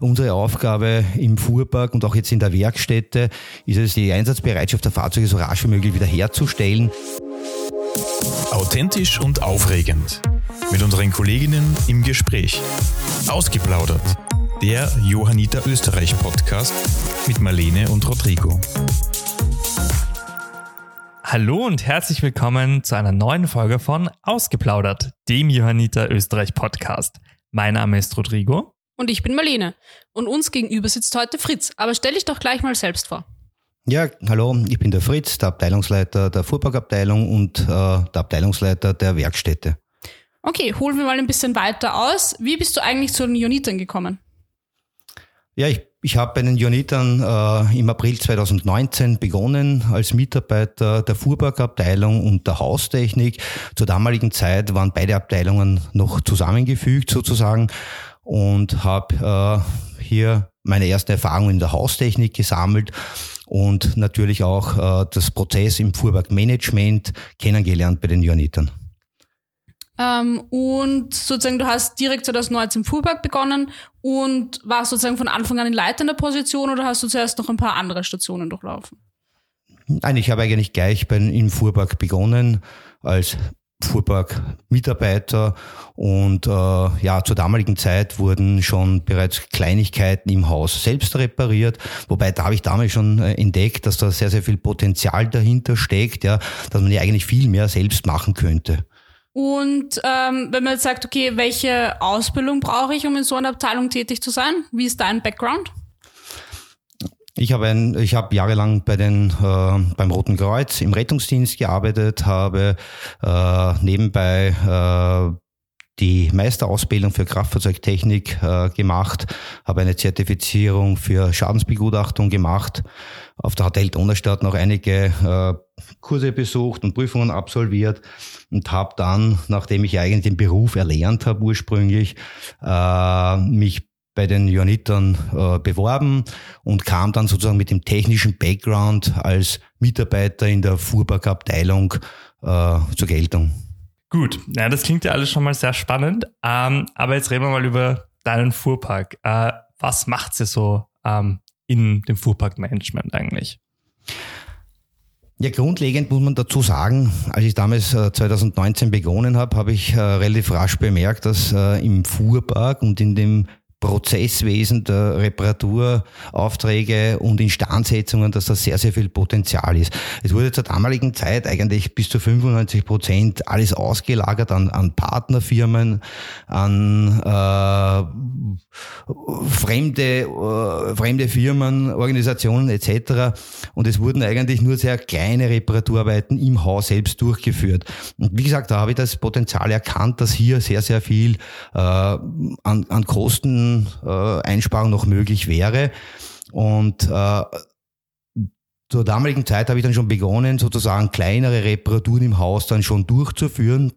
Unsere Aufgabe im Fuhrpark und auch jetzt in der Werkstätte ist es, die Einsatzbereitschaft der Fahrzeuge so rasch wie möglich wiederherzustellen. Authentisch und aufregend. Mit unseren Kolleginnen im Gespräch. Ausgeplaudert. Der Johanniter Österreich Podcast mit Marlene und Rodrigo. Hallo und herzlich willkommen zu einer neuen Folge von Ausgeplaudert, dem Johanniter Österreich Podcast. Mein Name ist Rodrigo. Und ich bin Marlene. Und uns gegenüber sitzt heute Fritz. Aber stell dich doch gleich mal selbst vor. Ja, hallo, ich bin der Fritz, der Abteilungsleiter der Fuhrparkabteilung und äh, der Abteilungsleiter der Werkstätte. Okay, holen wir mal ein bisschen weiter aus. Wie bist du eigentlich zu den Jonitern gekommen? Ja, ich, ich habe bei den Jonitern äh, im April 2019 begonnen als Mitarbeiter der Fuhrparkabteilung und der Haustechnik. Zur damaligen Zeit waren beide Abteilungen noch zusammengefügt sozusagen und habe äh, hier meine erste Erfahrung in der Haustechnik gesammelt und natürlich auch äh, das Prozess im Fuhrparkmanagement kennengelernt bei den Johannitern. Ähm, und sozusagen, du hast direkt 2019 im Fuhrpark begonnen und warst sozusagen von Anfang an in leitender Position oder hast du zuerst noch ein paar andere Stationen durchlaufen? Nein, ich habe eigentlich gleich bei, im Fuhrpark begonnen als Fuhrpark-Mitarbeiter und äh, ja, zur damaligen Zeit wurden schon bereits Kleinigkeiten im Haus selbst repariert, wobei da habe ich damals schon äh, entdeckt, dass da sehr, sehr viel Potenzial dahinter steckt, ja, dass man ja eigentlich viel mehr selbst machen könnte. Und ähm, wenn man jetzt sagt, okay, welche Ausbildung brauche ich, um in so einer Abteilung tätig zu sein? Wie ist dein Background? Ich habe ein, ich habe jahrelang bei den äh, beim Roten Kreuz im Rettungsdienst gearbeitet, habe äh, nebenbei äh, die Meisterausbildung für Kraftfahrzeugtechnik äh, gemacht, habe eine Zertifizierung für Schadensbegutachtung gemacht, auf der Hotel Donnerstadt noch einige äh, Kurse besucht und Prüfungen absolviert und habe dann, nachdem ich eigentlich den Beruf erlernt habe ursprünglich, äh, mich bei den Johannitern äh, beworben und kam dann sozusagen mit dem technischen Background als Mitarbeiter in der Fuhrparkabteilung äh, zur Geltung. Gut, ja, das klingt ja alles schon mal sehr spannend. Ähm, aber jetzt reden wir mal über deinen Fuhrpark. Äh, was macht sie so ähm, in dem Fuhrparkmanagement eigentlich? Ja, grundlegend muss man dazu sagen, als ich damals äh, 2019 begonnen habe, habe ich äh, relativ rasch bemerkt, dass äh, im Fuhrpark und in dem Prozesswesen der Reparaturaufträge und Instandsetzungen, dass da sehr, sehr viel Potenzial ist. Es wurde zur damaligen Zeit eigentlich bis zu 95 Prozent alles ausgelagert an, an Partnerfirmen, an äh, fremde, äh, fremde Firmen, Organisationen etc. Und es wurden eigentlich nur sehr kleine Reparaturarbeiten im Haus selbst durchgeführt. Und wie gesagt, da habe ich das Potenzial erkannt, dass hier sehr, sehr viel äh, an, an Kosten Einsparung noch möglich wäre. Und äh, zur damaligen Zeit habe ich dann schon begonnen, sozusagen kleinere Reparaturen im Haus dann schon durchzuführen.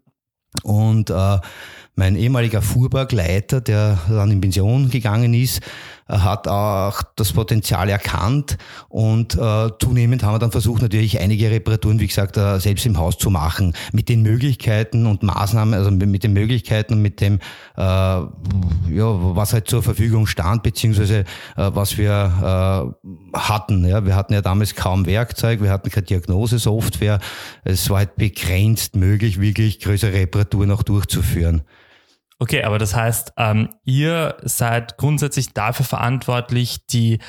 Und äh, mein ehemaliger Fuhrparkleiter, der dann in Pension gegangen ist, hat auch das Potenzial erkannt und äh, zunehmend haben wir dann versucht, natürlich einige Reparaturen, wie gesagt, äh, selbst im Haus zu machen, mit den Möglichkeiten und Maßnahmen, also mit den Möglichkeiten und mit dem, äh, ja, was halt zur Verfügung stand, beziehungsweise äh, was wir äh, hatten. Ja. Wir hatten ja damals kaum Werkzeug, wir hatten keine Diagnosesoftware, es war halt begrenzt möglich, wirklich größere Reparaturen auch durchzuführen. Okay, aber das heißt, ähm, ihr seid grundsätzlich dafür verantwortlich, die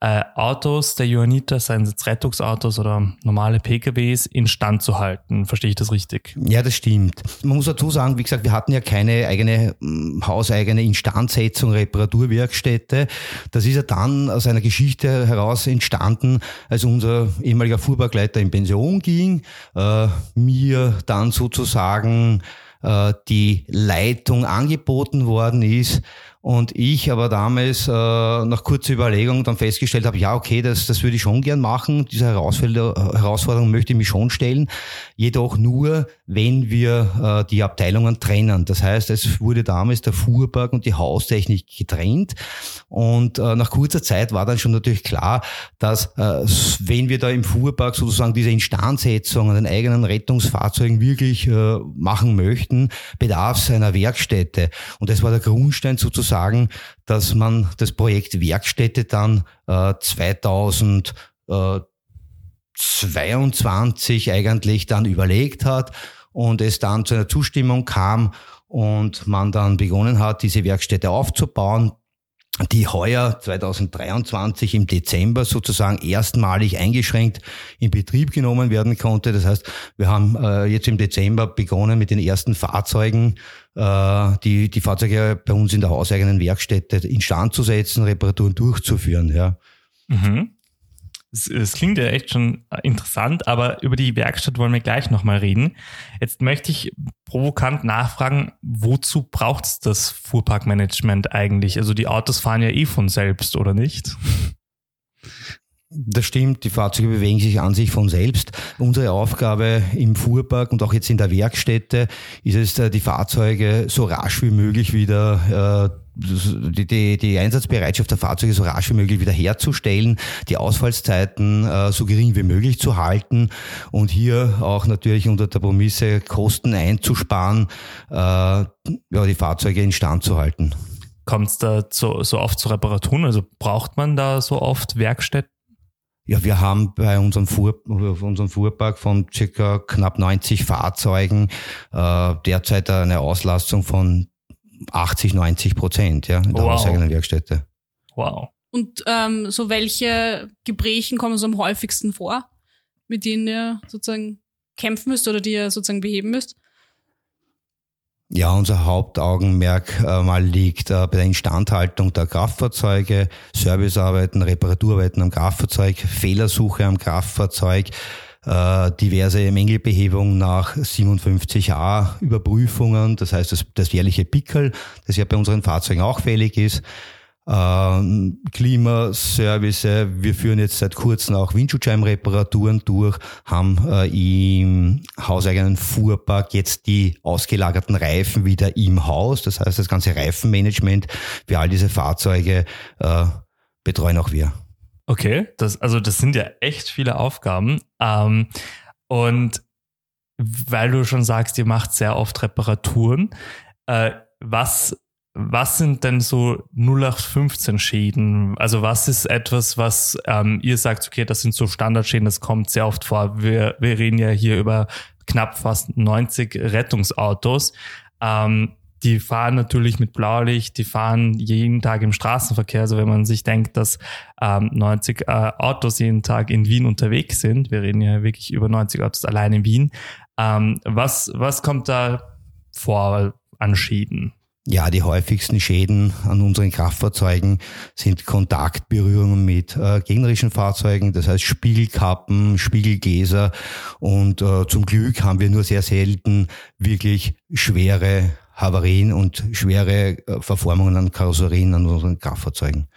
äh, Autos der Johanniter, seien es jetzt Rettungsautos oder normale PKWs, instand zu halten. Verstehe ich das richtig? Ja, das stimmt. Man muss dazu sagen, wie gesagt, wir hatten ja keine eigene hm, hauseigene Instandsetzung, Reparaturwerkstätte. Das ist ja dann aus einer Geschichte heraus entstanden, als unser ehemaliger Fuhrparkleiter in Pension ging, äh, mir dann sozusagen die Leitung angeboten worden ist und ich aber damals äh, nach kurzer Überlegung dann festgestellt habe, ja, okay, das, das würde ich schon gern machen. Diese Herausforderung möchte ich mich schon stellen. Jedoch nur, wenn wir äh, die Abteilungen trennen. Das heißt, es wurde damals der Fuhrpark und die Haustechnik getrennt. Und äh, nach kurzer Zeit war dann schon natürlich klar, dass äh, wenn wir da im Fuhrpark sozusagen diese Instandsetzung an den eigenen Rettungsfahrzeugen wirklich äh, machen möchten, bedarf es einer Werkstätte. Und das war der Grundstein sozusagen sagen, dass man das Projekt Werkstätte dann äh, 2022 eigentlich dann überlegt hat und es dann zu einer Zustimmung kam und man dann begonnen hat, diese Werkstätte aufzubauen die heuer 2023 im Dezember sozusagen erstmalig eingeschränkt in Betrieb genommen werden konnte. Das heißt, wir haben äh, jetzt im Dezember begonnen mit den ersten Fahrzeugen, äh, die, die Fahrzeuge bei uns in der hauseigenen Werkstätte instand zu setzen, Reparaturen durchzuführen. Ja. Mhm. Es klingt ja echt schon interessant, aber über die Werkstatt wollen wir gleich nochmal reden. Jetzt möchte ich provokant nachfragen, wozu braucht es das Fuhrparkmanagement eigentlich? Also die Autos fahren ja eh von selbst, oder nicht? Das stimmt, die Fahrzeuge bewegen sich an sich von selbst. Unsere Aufgabe im Fuhrpark und auch jetzt in der Werkstätte ist es, äh, die Fahrzeuge so rasch wie möglich wieder äh, die, die, die Einsatzbereitschaft der Fahrzeuge so rasch wie möglich wiederherzustellen, die Ausfallszeiten äh, so gering wie möglich zu halten und hier auch natürlich unter der Promisse Kosten einzusparen, äh, ja, die Fahrzeuge instand zu halten. Kommt es da so, so oft zu Reparaturen? Also braucht man da so oft Werkstätten? Ja, wir haben bei unserem, Fuhr, unserem Fuhrpark von circa knapp 90 Fahrzeugen äh, derzeit eine Auslastung von 80, 90 Prozent ja, in der wow. hauseigenen Werkstätte. Wow. Und ähm, so welche Gebrechen kommen so am häufigsten vor, mit denen ihr sozusagen kämpfen müsst oder die ihr sozusagen beheben müsst? Ja, unser Hauptaugenmerk äh, mal liegt äh, bei der Instandhaltung der Kraftfahrzeuge, Servicearbeiten, Reparaturarbeiten am Kraftfahrzeug, Fehlersuche am Kraftfahrzeug, äh, diverse Mängelbehebung nach 57a Überprüfungen, das heißt das, das jährliche Pickel, das ja bei unseren Fahrzeugen auch fällig ist. Ähm, Klimaservice, wir führen jetzt seit kurzem auch Windschutzscheibenreparaturen durch, haben äh, im hauseigenen Fuhrpark jetzt die ausgelagerten Reifen wieder im Haus. Das heißt, das ganze Reifenmanagement für all diese Fahrzeuge äh, betreuen auch wir. Okay, das, also das sind ja echt viele Aufgaben. Ähm, und weil du schon sagst, ihr macht sehr oft Reparaturen, äh, was, was sind denn so 0815 Schäden? Also was ist etwas, was ähm, ihr sagt, okay, das sind so Standardschäden, das kommt sehr oft vor. Wir, wir reden ja hier über knapp fast 90 Rettungsautos. Ähm, die fahren natürlich mit Blaulicht, die fahren jeden Tag im Straßenverkehr. Also wenn man sich denkt, dass ähm, 90 äh, Autos jeden Tag in Wien unterwegs sind, wir reden ja wirklich über 90 Autos allein in Wien, ähm, was, was kommt da vor an Schäden? Ja, die häufigsten Schäden an unseren Kraftfahrzeugen sind Kontaktberührungen mit äh, gegnerischen Fahrzeugen, das heißt Spiegelkappen, Spiegelgläser und äh, zum Glück haben wir nur sehr selten wirklich schwere Havarien und schwere äh, Verformungen an Karosserien an unseren Kraftfahrzeugen.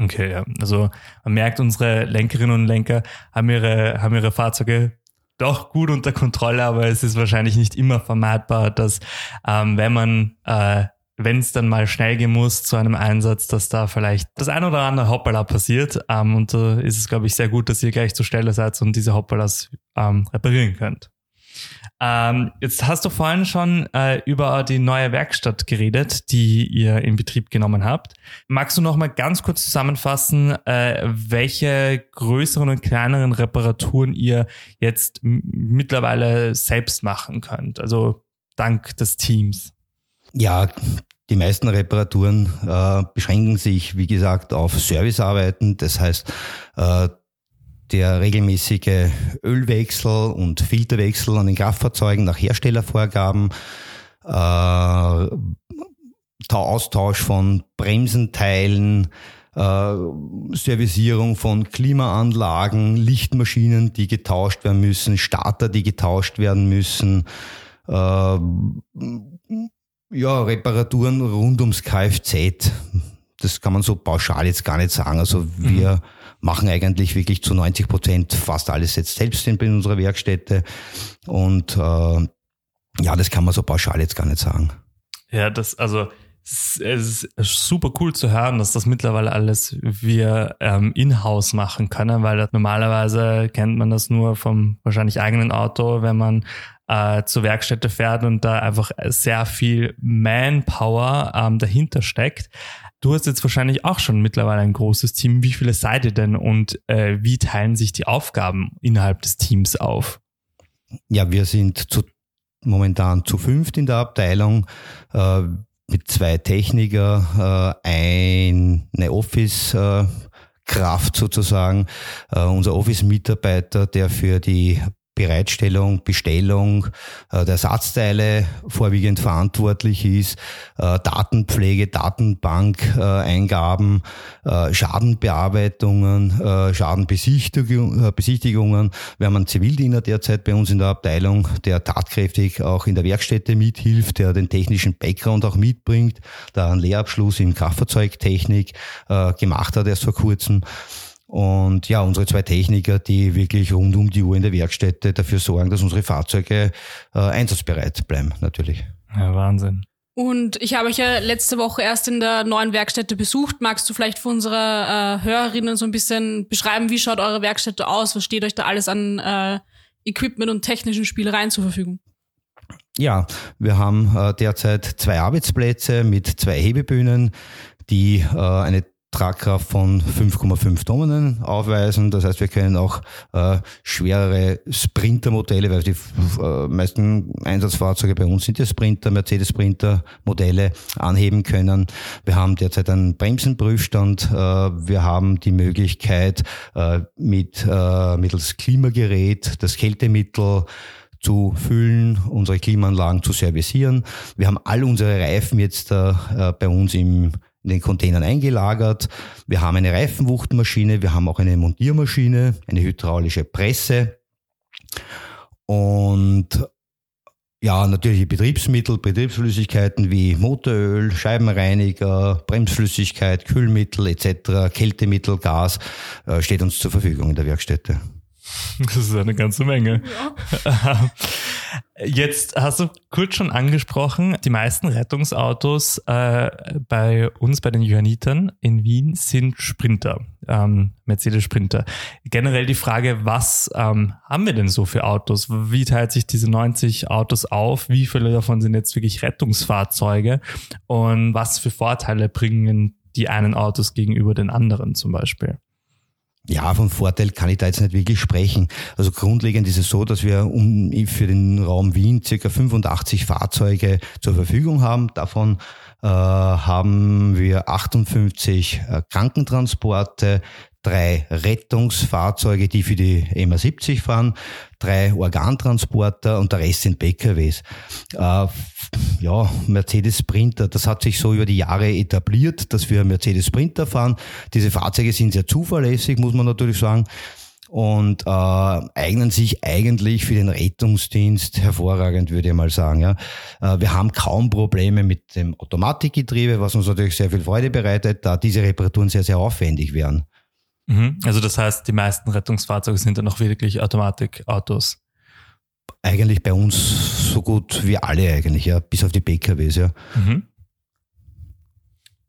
Okay, ja. Also man merkt, unsere Lenkerinnen und Lenker haben ihre, haben ihre Fahrzeuge doch gut unter Kontrolle, aber es ist wahrscheinlich nicht immer vermeidbar, dass ähm, wenn man äh, wenn es dann mal schnell gehen muss zu einem Einsatz, dass da vielleicht das ein oder andere Hoppala passiert. Ähm, und da äh, ist es, glaube ich, sehr gut, dass ihr gleich zur Stelle seid und diese Hoppalas ähm, reparieren könnt. Ähm, jetzt hast du vorhin schon äh, über die neue Werkstatt geredet, die ihr in Betrieb genommen habt. Magst du noch mal ganz kurz zusammenfassen, äh, welche größeren und kleineren Reparaturen ihr jetzt mittlerweile selbst machen könnt? Also dank des Teams. Ja, die meisten Reparaturen äh, beschränken sich, wie gesagt, auf Servicearbeiten. Das heißt, äh, der regelmäßige Ölwechsel und Filterwechsel an den Kraftfahrzeugen nach Herstellervorgaben, äh, Austausch von Bremsenteilen, äh, Servicierung von Klimaanlagen, Lichtmaschinen, die getauscht werden müssen, Starter, die getauscht werden müssen, äh, ja, Reparaturen rund ums Kfz. Das kann man so pauschal jetzt gar nicht sagen. Also wir mhm machen eigentlich wirklich zu 90 Prozent fast alles jetzt selbst in unserer Werkstätte. Und äh, ja, das kann man so pauschal jetzt gar nicht sagen. Ja, das, also es ist super cool zu hören, dass das mittlerweile alles wir ähm, in-house machen können, weil normalerweise kennt man das nur vom wahrscheinlich eigenen Auto, wenn man äh, zur Werkstätte fährt und da einfach sehr viel Manpower ähm, dahinter steckt. Du hast jetzt wahrscheinlich auch schon mittlerweile ein großes Team. Wie viele seid ihr denn und äh, wie teilen sich die Aufgaben innerhalb des Teams auf? Ja, wir sind zu, momentan zu fünft in der Abteilung. Äh, mit zwei Techniker, äh, eine Office, äh, Kraft sozusagen, äh, unser Office-Mitarbeiter, der für die Bereitstellung, Bestellung äh, der Ersatzteile vorwiegend verantwortlich ist, äh, Datenpflege, Datenbank, äh, Schadenbearbeitungen, Schadenbesichtigungen. Besichtigungen. Wir haben einen Zivildiener derzeit bei uns in der Abteilung, der tatkräftig auch in der Werkstätte mithilft, der den technischen Background auch mitbringt, der einen Lehrabschluss in Kraftfahrzeugtechnik gemacht hat erst vor kurzem. Und ja, unsere zwei Techniker, die wirklich rund um die Uhr in der Werkstätte dafür sorgen, dass unsere Fahrzeuge äh, einsatzbereit bleiben, natürlich. Ja, Wahnsinn. Und ich habe euch ja letzte Woche erst in der neuen Werkstätte besucht. Magst du vielleicht für unsere äh, Hörerinnen so ein bisschen beschreiben, wie schaut eure Werkstätte aus? Was steht euch da alles an äh, Equipment und technischen Spielereien zur Verfügung? Ja, wir haben äh, derzeit zwei Arbeitsplätze mit zwei Hebebühnen, die äh, eine Tragkraft von 5,5 Tonnen aufweisen. Das heißt, wir können auch äh, schwerere Sprinter-Modelle, weil die äh, meisten Einsatzfahrzeuge bei uns sind ja Sprinter, Mercedes-Sprinter-Modelle anheben können. Wir haben derzeit einen Bremsenprüfstand. Äh, wir haben die Möglichkeit, äh, mit äh, mittels Klimagerät das Kältemittel zu füllen, unsere Klimaanlagen zu servicieren. Wir haben all unsere Reifen jetzt äh, bei uns im in den Containern eingelagert. Wir haben eine Reifenwuchtmaschine, wir haben auch eine Montiermaschine, eine hydraulische Presse und ja, natürlich Betriebsmittel, Betriebsflüssigkeiten wie Motoröl, Scheibenreiniger, Bremsflüssigkeit, Kühlmittel etc., Kältemittel, Gas äh, steht uns zur Verfügung in der Werkstätte. Das ist eine ganze Menge. Ja. Jetzt hast du kurz schon angesprochen, die meisten Rettungsautos äh, bei uns, bei den Johannitern in Wien, sind Sprinter, ähm, Mercedes Sprinter. Generell die Frage, was ähm, haben wir denn so für Autos? Wie teilt sich diese 90 Autos auf? Wie viele davon sind jetzt wirklich Rettungsfahrzeuge? Und was für Vorteile bringen die einen Autos gegenüber den anderen zum Beispiel? Ja, von Vorteil kann ich da jetzt nicht wirklich sprechen. Also grundlegend ist es so, dass wir um, für den Raum Wien circa 85 Fahrzeuge zur Verfügung haben. Davon äh, haben wir 58 äh, Krankentransporte, drei Rettungsfahrzeuge, die für die MA70 fahren, drei Organtransporter und der Rest sind PKWs. Äh, ja, Mercedes Sprinter, das hat sich so über die Jahre etabliert, dass wir Mercedes Sprinter fahren. Diese Fahrzeuge sind sehr zuverlässig, muss man natürlich sagen und äh, eignen sich eigentlich für den Rettungsdienst hervorragend, würde ich mal sagen. Ja. Äh, wir haben kaum Probleme mit dem Automatikgetriebe, was uns natürlich sehr viel Freude bereitet, da diese Reparaturen sehr, sehr aufwendig wären. Mhm. Also das heißt, die meisten Rettungsfahrzeuge sind dann auch wirklich Automatikautos. Eigentlich bei uns so gut wie alle eigentlich, ja, bis auf die PKWs, ja. Mhm.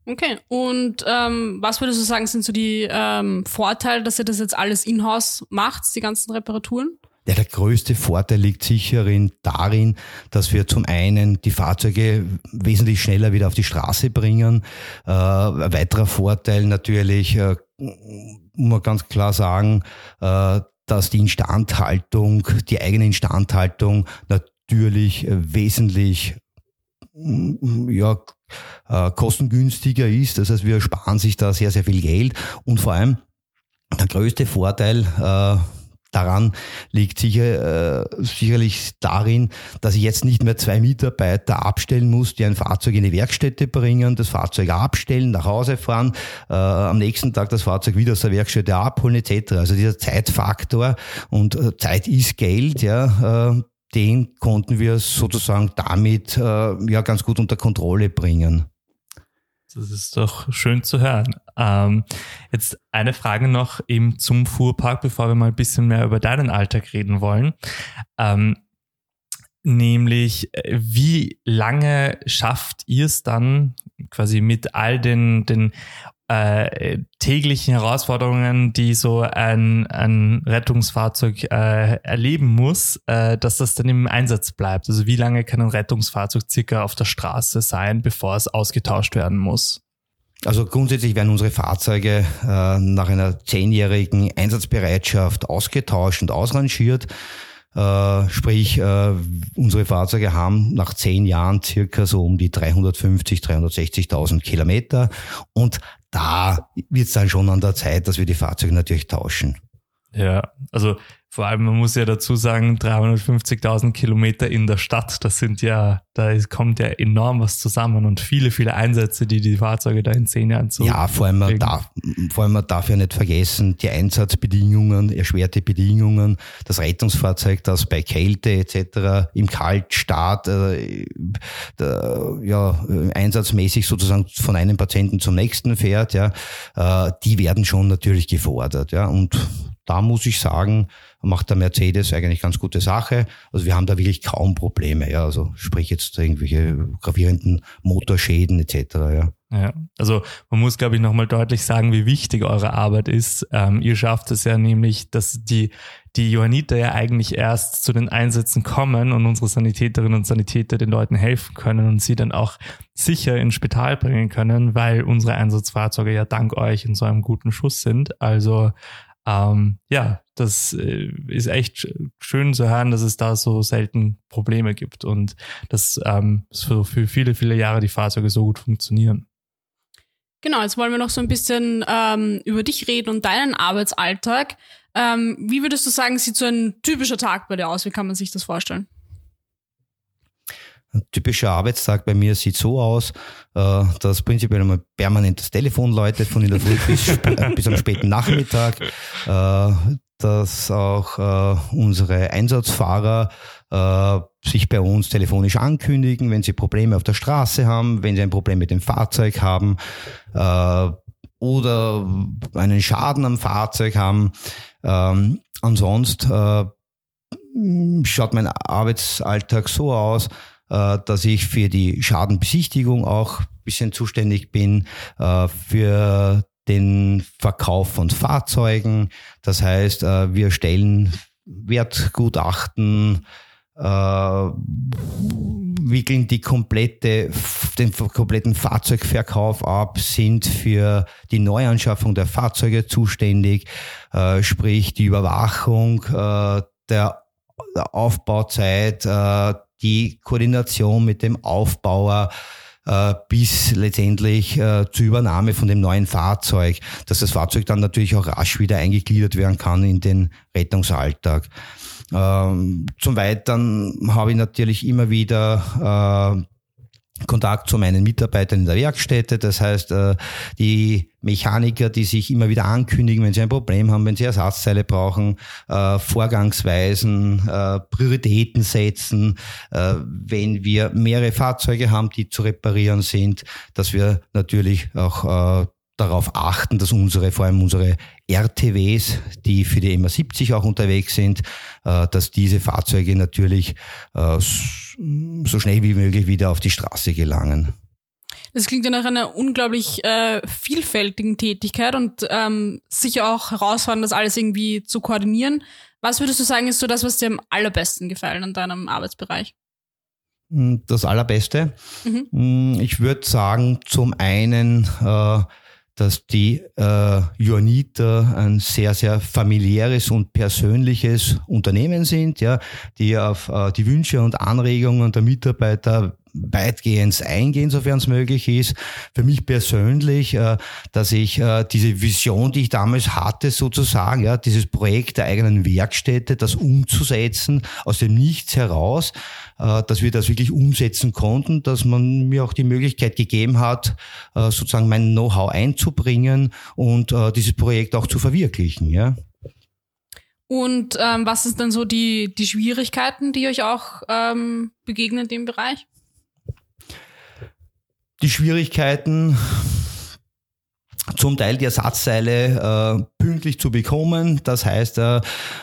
Okay, und ähm, was würdest du sagen, sind so die ähm, Vorteile, dass ihr das jetzt alles in-house macht, die ganzen Reparaturen? Ja, der größte Vorteil liegt sicher darin, dass wir zum einen die Fahrzeuge wesentlich schneller wieder auf die Straße bringen. Äh, ein weiterer Vorteil natürlich, äh, muss man ganz klar sagen, äh, dass die Instandhaltung, die eigene Instandhaltung natürlich wesentlich mm, ja, äh, kostengünstiger ist. Das heißt, wir sparen sich da sehr, sehr viel Geld und vor allem der größte Vorteil äh, daran liegt sicher, äh, sicherlich darin, dass ich jetzt nicht mehr zwei Mitarbeiter abstellen muss, die ein Fahrzeug in die Werkstätte bringen, das Fahrzeug abstellen, nach Hause fahren, äh, am nächsten Tag das Fahrzeug wieder aus der Werkstätte abholen etc. Also dieser Zeitfaktor und äh, Zeit ist Geld, ja, äh, den konnten wir sozusagen damit äh, ja ganz gut unter Kontrolle bringen. Das ist doch schön zu hören. Ähm, jetzt eine Frage noch eben zum Fuhrpark, bevor wir mal ein bisschen mehr über deinen Alltag reden wollen. Ähm, nämlich, wie lange schafft ihr es dann quasi mit all den, den äh, täglichen Herausforderungen, die so ein, ein Rettungsfahrzeug äh, erleben muss, äh, dass das dann im Einsatz bleibt. Also wie lange kann ein Rettungsfahrzeug circa auf der Straße sein, bevor es ausgetauscht werden muss? Also grundsätzlich werden unsere Fahrzeuge äh, nach einer zehnjährigen Einsatzbereitschaft ausgetauscht und ausrangiert. Äh, sprich, äh, unsere Fahrzeuge haben nach zehn Jahren circa so um die 350, 360.000 Kilometer. Und da wird es dann schon an der Zeit, dass wir die Fahrzeuge natürlich tauschen. Ja, also vor allem, man muss ja dazu sagen, 350.000 Kilometer in der Stadt, das sind ja, da kommt ja enorm was zusammen und viele, viele Einsätze, die die Fahrzeuge da in zehn Jahren zu. Ja, vor allem, man darf, vor allem man darf ja nicht vergessen, die Einsatzbedingungen, erschwerte Bedingungen, das Rettungsfahrzeug, das bei Kälte etc. im Kaltstart, äh, der, ja, einsatzmäßig sozusagen von einem Patienten zum nächsten fährt, ja, äh, die werden schon natürlich gefordert, ja, und da muss ich sagen, macht der Mercedes eigentlich ganz gute Sache. Also wir haben da wirklich kaum Probleme, ja. Also sprich jetzt irgendwelche gravierenden Motorschäden etc. Ja. Ja, also man muss, glaube ich, nochmal deutlich sagen, wie wichtig eure Arbeit ist. Ähm, ihr schafft es ja nämlich, dass die, die Johanniter ja eigentlich erst zu den Einsätzen kommen und unsere Sanitäterinnen und Sanitäter den Leuten helfen können und sie dann auch sicher ins Spital bringen können, weil unsere Einsatzfahrzeuge ja dank euch in so einem guten Schuss sind. Also ähm, ja, das äh, ist echt schön zu hören, dass es da so selten Probleme gibt und dass ähm, für, für viele, viele Jahre die Fahrzeuge so gut funktionieren. Genau, jetzt wollen wir noch so ein bisschen ähm, über dich reden und deinen Arbeitsalltag. Ähm, wie würdest du sagen, sieht so ein typischer Tag bei dir aus? Wie kann man sich das vorstellen? Ein typischer Arbeitstag bei mir sieht so aus, äh, dass prinzipiell einmal permanent das Telefon läutet von in der Früh bis, äh, bis am späten Nachmittag, äh, dass auch unsere Einsatzfahrer sich bei uns telefonisch ankündigen, wenn sie Probleme auf der Straße haben, wenn sie ein Problem mit dem Fahrzeug haben oder einen Schaden am Fahrzeug haben. Ähm, ansonsten schaut mein Arbeitsalltag so aus, äh, dass ich für die Schadenbesichtigung auch ein bisschen zuständig bin, äh, für den Verkauf von Fahrzeugen. Das heißt, äh, wir stellen Wertgutachten, wickeln die komplette, den kompletten Fahrzeugverkauf ab, sind für die Neuanschaffung der Fahrzeuge zuständig, sprich die Überwachung der Aufbauzeit, die Koordination mit dem Aufbauer äh, bis letztendlich äh, zur Übernahme von dem neuen Fahrzeug, dass das Fahrzeug dann natürlich auch rasch wieder eingegliedert werden kann in den Rettungsalltag. Ähm, zum Weiteren habe ich natürlich immer wieder äh, Kontakt zu meinen Mitarbeitern in der Werkstätte. Das heißt, äh, die Mechaniker, die sich immer wieder ankündigen, wenn sie ein Problem haben, wenn sie Ersatzteile brauchen, äh, Vorgangsweisen, äh, Prioritäten setzen, wenn wir mehrere Fahrzeuge haben, die zu reparieren sind, dass wir natürlich auch darauf achten, dass unsere, vor allem unsere RTWs, die für die MA70 auch unterwegs sind, äh, dass diese Fahrzeuge natürlich äh, so schnell wie möglich wieder auf die Straße gelangen. Das klingt ja nach einer unglaublich äh, vielfältigen Tätigkeit und ähm, sicher auch herausfordernd, das alles irgendwie zu koordinieren. Was würdest du sagen, ist so das, was dir am allerbesten gefallen an deinem Arbeitsbereich? Hm, das Allerbeste? Mhm. Hm, ich würde sagen, zum einen äh, dass die äh, Johanniter ein sehr, sehr familiäres und persönliches Unternehmen sind, ja, die auf äh, die Wünsche und Anregungen der Mitarbeiter weitgehend eingehen, sofern es möglich ist. Für mich persönlich, äh, dass ich äh, diese Vision, die ich damals hatte, sozusagen, ja, dieses Projekt der eigenen Werkstätte, das umzusetzen, aus dem Nichts heraus, äh, dass wir das wirklich umsetzen konnten, dass man mir auch die Möglichkeit gegeben hat, sozusagen mein Know-how einzubringen und dieses Projekt auch zu verwirklichen, ja. Und ähm, was ist dann so die, die Schwierigkeiten, die euch auch ähm, begegnen in dem Bereich? Die Schwierigkeiten zum Teil die Ersatzteile äh, pünktlich zu bekommen. Das heißt, äh, äh,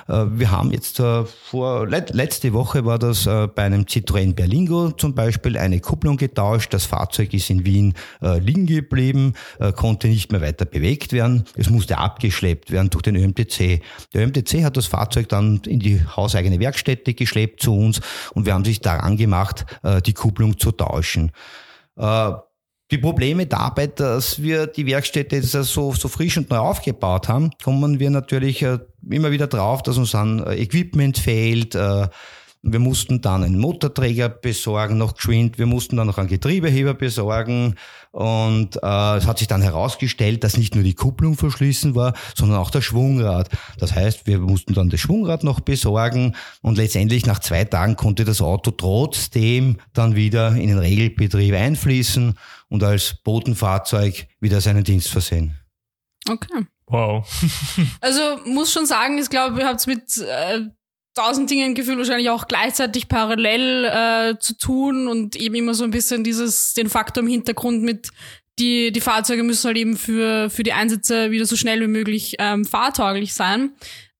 wir haben jetzt äh, vor let, letzte Woche war das äh, bei einem Citroën Berlingo zum Beispiel eine Kupplung getauscht. Das Fahrzeug ist in Wien äh, liegen geblieben, äh, konnte nicht mehr weiter bewegt werden. Es musste abgeschleppt werden durch den ÖMTC. Der ÖMTC hat das Fahrzeug dann in die hauseigene Werkstätte geschleppt zu uns und wir haben sich daran gemacht, äh, die Kupplung zu tauschen. Äh, die Probleme dabei, dass wir die Werkstätte jetzt so, so frisch und neu aufgebaut haben, kommen wir natürlich äh, immer wieder drauf, dass uns dann äh, Equipment fehlt, wir mussten dann einen Motorträger besorgen, noch geschwind. Wir mussten dann noch einen Getriebeheber besorgen. Und äh, es hat sich dann herausgestellt, dass nicht nur die Kupplung verschlissen war, sondern auch das Schwungrad. Das heißt, wir mussten dann das Schwungrad noch besorgen. Und letztendlich nach zwei Tagen konnte das Auto trotzdem dann wieder in den Regelbetrieb einfließen und als Botenfahrzeug wieder seinen Dienst versehen. Okay. Wow. Also muss schon sagen, ich glaube, ihr habt mit äh, tausend Dingen gefühlt wahrscheinlich auch gleichzeitig parallel äh, zu tun und eben immer so ein bisschen dieses, den Faktor im Hintergrund mit, die, die Fahrzeuge müssen halt eben für, für die Einsätze wieder so schnell wie möglich ähm, fahrtauglich sein.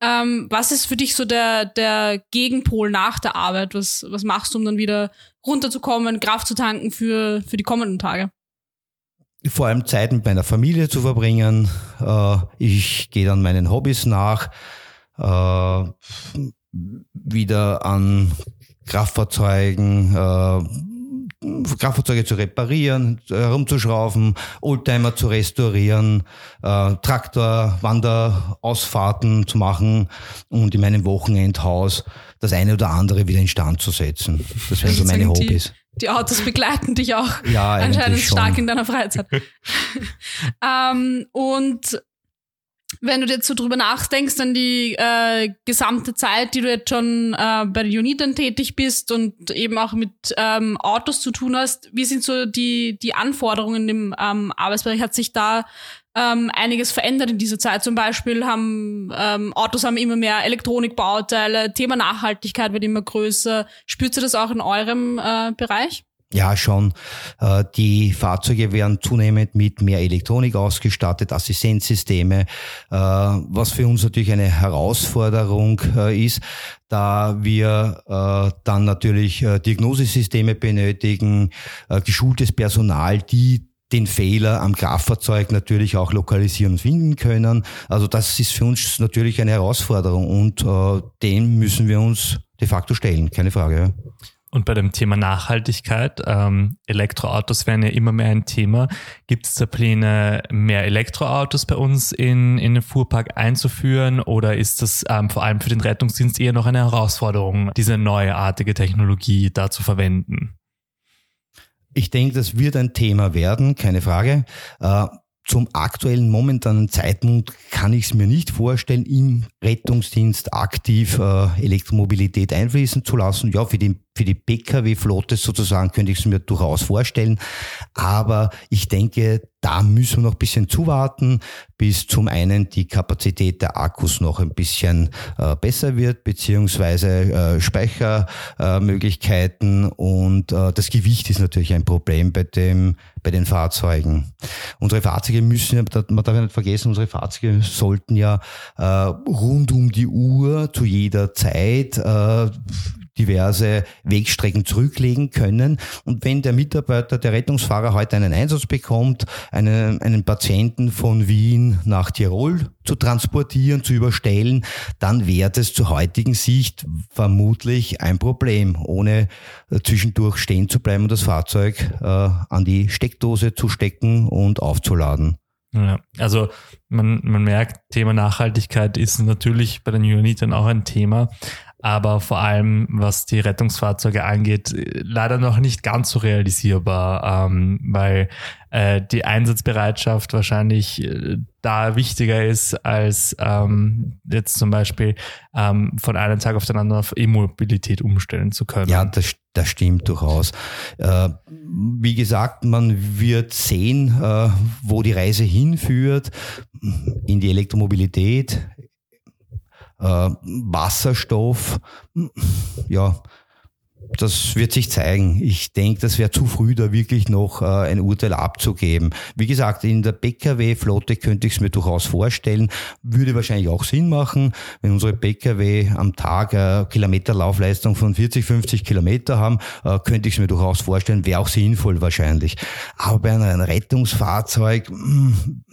Ähm, was ist für dich so der, der Gegenpol nach der Arbeit? Was, was machst du, um dann wieder runterzukommen, Kraft zu tanken für, für die kommenden Tage? Vor allem Zeit mit meiner Familie zu verbringen. Äh, ich gehe dann meinen Hobbys nach. Äh, wieder an Kraftfahrzeugen, äh, Kraftfahrzeuge zu reparieren, herumzuschrauben, Oldtimer zu restaurieren, äh, Traktor, Wanderausfahrten zu machen und in meinem Wochenendhaus das eine oder andere wieder instand zu setzen. Das wären so meine Hobbys. Die Autos begleiten dich auch ja, anscheinend stark in deiner Freizeit. ähm, und wenn du jetzt so drüber nachdenkst, an die äh, gesamte Zeit, die du jetzt schon äh, bei den Uniten tätig bist und eben auch mit ähm, Autos zu tun hast, wie sind so die, die Anforderungen im ähm, Arbeitsbereich? Hat sich da ähm, einiges verändert in dieser Zeit? Zum Beispiel haben ähm, Autos haben immer mehr Elektronikbauteile, Thema Nachhaltigkeit wird immer größer. Spürst du das auch in eurem äh, Bereich? Ja, schon. Äh, die Fahrzeuge werden zunehmend mit mehr Elektronik ausgestattet, Assistenzsysteme, äh, was für uns natürlich eine Herausforderung äh, ist, da wir dann natürlich Diagnosesysteme benötigen, geschultes Personal, die den Fehler am Kraftfahrzeug natürlich auch lokalisieren und finden können. Also das ist für uns natürlich eine Herausforderung und dem müssen wir uns de facto stellen, keine Frage. Und bei dem Thema Nachhaltigkeit, ähm, Elektroautos werden ja immer mehr ein Thema. Gibt es da Pläne, mehr Elektroautos bei uns in, in den Fuhrpark einzuführen oder ist das ähm, vor allem für den Rettungsdienst eher noch eine Herausforderung, diese neuartige Technologie da zu verwenden? Ich denke, das wird ein Thema werden, keine Frage. Äh, zum aktuellen momentanen Zeitpunkt kann ich es mir nicht vorstellen, im Rettungsdienst aktiv äh, Elektromobilität einfließen zu lassen. Ja, für die für die Pkw-Flotte sozusagen könnte ich es mir durchaus vorstellen. Aber ich denke, da müssen wir noch ein bisschen zuwarten, bis zum einen die Kapazität der Akkus noch ein bisschen äh, besser wird, beziehungsweise äh, Speichermöglichkeiten äh, und das Gewicht ist natürlich ein Problem bei dem bei den Fahrzeugen. Unsere Fahrzeuge müssen, man darf nicht vergessen, unsere Fahrzeuge sollten ja äh, rund um die Uhr zu jeder Zeit äh, diverse Wegstrecken zurücklegen können. Und wenn der Mitarbeiter, der Rettungsfahrer heute einen Einsatz bekommt, einen, einen Patienten von Wien nach Tirol zu transportieren, zu überstellen, dann wäre das zur heutigen Sicht vermutlich ein Problem, ohne zwischendurch stehen zu bleiben und das Fahrzeug äh, an die Steckdose zu stecken und aufzuladen. Ja, also man, man merkt, Thema Nachhaltigkeit ist natürlich bei den Unitern auch ein Thema, aber vor allem, was die Rettungsfahrzeuge angeht, leider noch nicht ganz so realisierbar, ähm, weil äh, die Einsatzbereitschaft wahrscheinlich äh, da wichtiger ist, als ähm, jetzt zum Beispiel ähm, von einem Tag auf den anderen auf E-Mobilität umstellen zu können. Ja, das, das stimmt durchaus. Äh, wie gesagt, man wird sehen, äh, wo die Reise hinführt, in die das wird sich zeigen. Ich denke, das wäre zu früh, da wirklich noch äh, ein Urteil abzugeben. Wie gesagt, in der Pkw-Flotte könnte ich es mir durchaus vorstellen, würde wahrscheinlich auch Sinn machen, wenn unsere Pkw am Tag äh, Kilometerlaufleistung von 40, 50 Kilometer haben, äh, könnte ich es mir durchaus vorstellen, wäre auch sinnvoll wahrscheinlich. Aber bei einem Rettungsfahrzeug, mh, hm,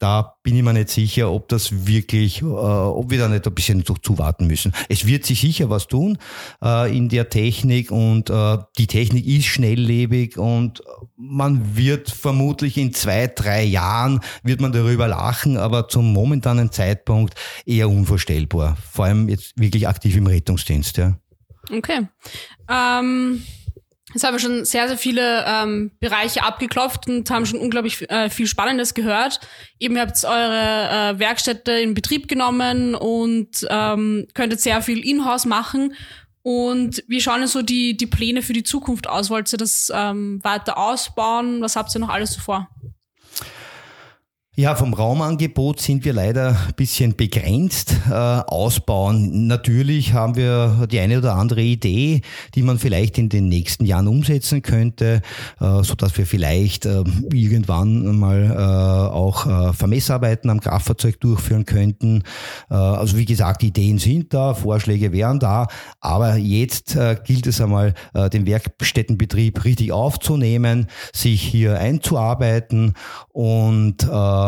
da bin ich mir nicht sicher, ob das wirklich, äh, ob wir da nicht ein bisschen zuwarten müssen. Es wird sich sicher was tun äh, in der Technik und äh, die Technik ist schnelllebig und man wird vermutlich in zwei, drei Jahren wird man darüber lachen, aber zum momentanen Zeitpunkt eher unvorstellbar. Vor allem jetzt wirklich aktiv im Rettungsdienst, ja. Okay. Ähm Jetzt haben wir schon sehr, sehr viele ähm, Bereiche abgeklopft und haben schon unglaublich äh, viel Spannendes gehört. Eben ihr habt eure äh, Werkstätte in Betrieb genommen und ähm, könntet sehr viel in-house machen. Und wie schauen denn so die, die Pläne für die Zukunft aus? Wollt ihr das ähm, weiter ausbauen? Was habt ihr noch alles so vor? Ja, vom Raumangebot sind wir leider ein bisschen begrenzt. Äh, ausbauen. Natürlich haben wir die eine oder andere Idee, die man vielleicht in den nächsten Jahren umsetzen könnte, äh, so dass wir vielleicht äh, irgendwann mal äh, auch äh, Vermessarbeiten am Kraftfahrzeug durchführen könnten. Äh, also wie gesagt, Ideen sind da, Vorschläge wären da, aber jetzt äh, gilt es einmal, äh, den Werkstättenbetrieb richtig aufzunehmen, sich hier einzuarbeiten und äh,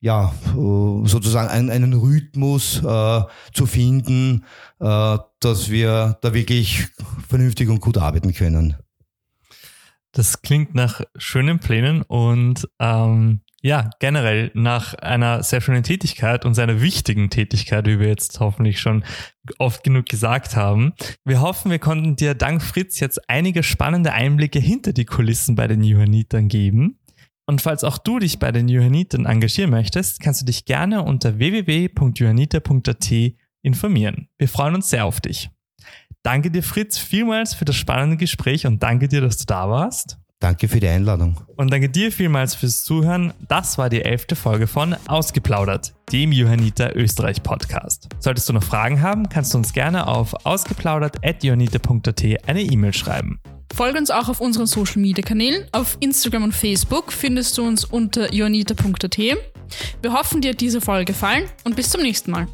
ja, äh, sozusagen einen, einen Rhythmus äh, zu finden, äh, dass wir da wirklich vernünftig und gut arbeiten können. Das klingt nach schönen Plänen und ähm, ja, generell nach einer sehr schönen Tätigkeit und seiner wichtigen Tätigkeit, wie wir jetzt hoffentlich schon oft genug gesagt haben. Wir hoffen, wir konnten dir dank Fritz jetzt einige spannende Einblicke hinter die Kulissen bei den Johannitern geben. Und falls auch du dich bei den Johannitern engagieren möchtest, kannst du dich gerne unter www.johanniter.at informieren. Wir freuen uns sehr auf dich. Danke dir, Fritz, vielmals für das spannende Gespräch und danke dir, dass du da warst. Danke für die Einladung. Und danke dir vielmals fürs Zuhören. Das war die elfte Folge von Ausgeplaudert, dem Johanniter Österreich Podcast. Solltest du noch Fragen haben, kannst du uns gerne auf ausgeplaudert.johanniter.at eine E-Mail schreiben. Folge uns auch auf unseren Social Media Kanälen. Auf Instagram und Facebook findest du uns unter joanita.at. Wir hoffen, dir hat diese Folge gefallen und bis zum nächsten Mal.